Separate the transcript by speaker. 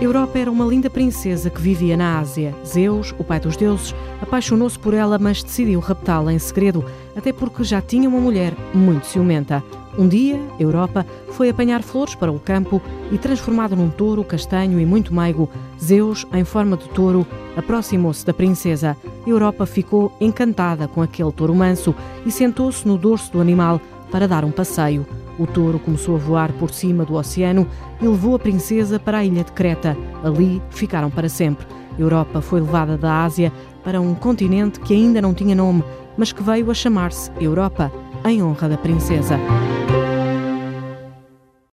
Speaker 1: Europa era uma linda princesa que vivia na Ásia. Zeus, o pai dos deuses, apaixonou-se por ela, mas decidiu raptá-la em segredo, até porque já tinha uma mulher muito ciumenta. Um dia, Europa foi apanhar flores para o campo e, transformado num touro castanho e muito meigo, Zeus, em forma de touro, aproximou-se da princesa. Europa ficou encantada com aquele touro manso e sentou-se no dorso do animal para dar um passeio. O touro começou a voar por cima do oceano e levou a princesa para a ilha de Creta. Ali ficaram para sempre. Europa foi levada da Ásia para um continente que ainda não tinha nome, mas que veio a chamar-se Europa, em honra da princesa.